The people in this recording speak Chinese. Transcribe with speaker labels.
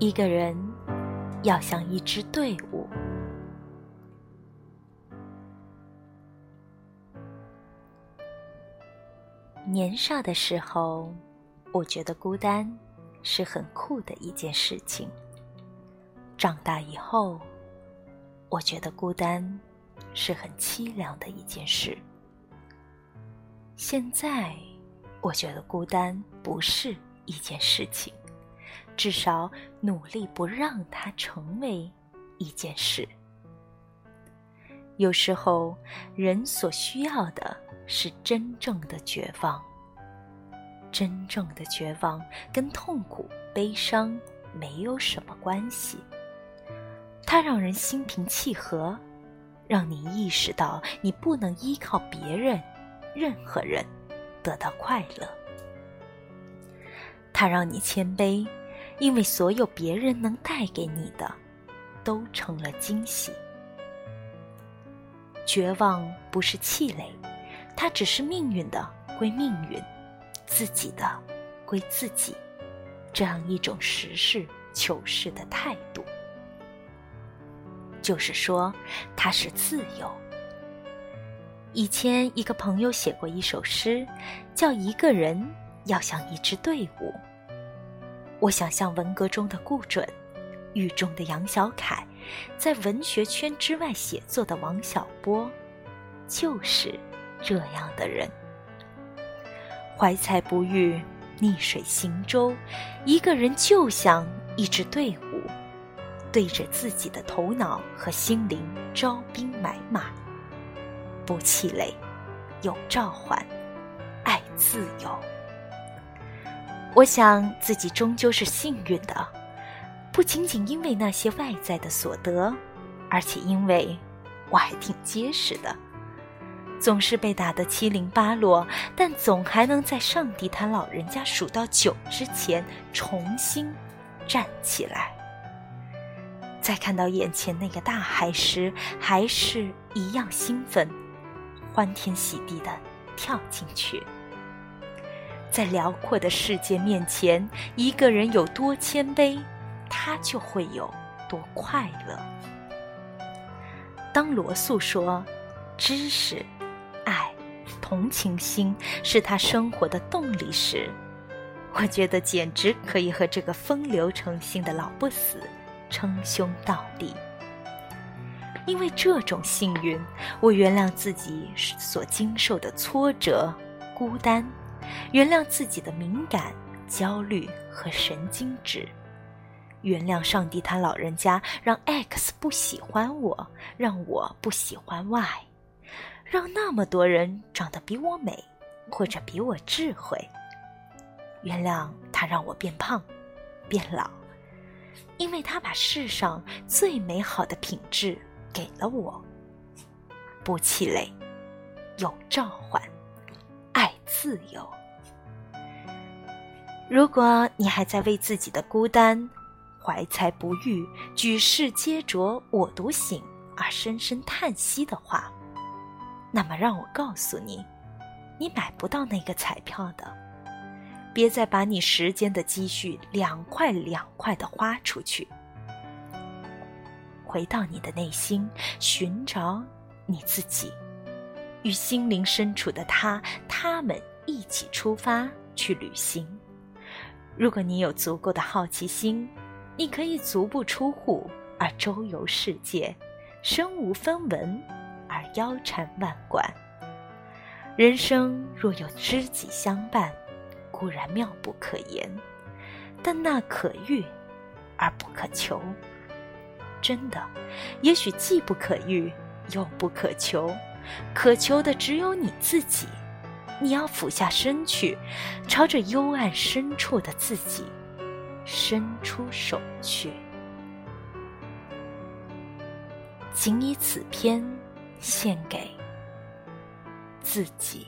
Speaker 1: 一个人要像一支队伍。年少的时候，我觉得孤单是很酷的一件事情。长大以后，我觉得孤单是很凄凉的一件事。现在，我觉得孤单不是一件事情。至少努力不让它成为一件事。有时候，人所需要的是真正的绝望。真正的绝望跟痛苦、悲伤没有什么关系。它让人心平气和，让你意识到你不能依靠别人、任何人得到快乐。它让你谦卑。因为所有别人能带给你的，都成了惊喜。绝望不是气馁，它只是命运的归命运，自己的归自己，这样一种实事求是的态度。就是说，它是自由。以前一个朋友写过一首诗，叫“一个人要像一支队伍”。我想像文革中的顾准，狱中的杨小凯，在文学圈之外写作的王小波，就是这样的人。怀才不遇，逆水行舟，一个人就像一支队伍，对着自己的头脑和心灵招兵买马，不气馁，有召唤，爱自由。我想自己终究是幸运的，不仅仅因为那些外在的所得，而且因为我还挺结实的。总是被打得七零八落，但总还能在上帝他老人家数到九之前重新站起来。在看到眼前那个大海时，还是一样兴奋，欢天喜地的跳进去。在辽阔的世界面前，一个人有多谦卑，他就会有多快乐。当罗素说“知识、爱、同情心是他生活的动力”时，我觉得简直可以和这个风流成性的老不死称兄道弟。因为这种幸运，我原谅自己所经受的挫折、孤单。原谅自己的敏感、焦虑和神经质，原谅上帝他老人家让 X 不喜欢我，让我不喜欢 Y，让那么多人长得比我美，或者比我智慧。原谅他让我变胖、变老，因为他把世上最美好的品质给了我。不气馁，有召唤，爱自由。如果你还在为自己的孤单、怀才不遇、举世皆浊我独醒而深深叹息的话，那么让我告诉你，你买不到那个彩票的。别再把你时间的积蓄两块两块的花出去。回到你的内心，寻找你自己，与心灵深处的他、他们一起出发去旅行。如果你有足够的好奇心，你可以足不出户而周游世界，身无分文而腰缠万贯。人生若有知己相伴，固然妙不可言，但那可遇而不可求。真的，也许既不可遇又不可求，可求的只有你自己。你要俯下身去，朝着幽暗深处的自己伸出手去。仅以此篇献给自己。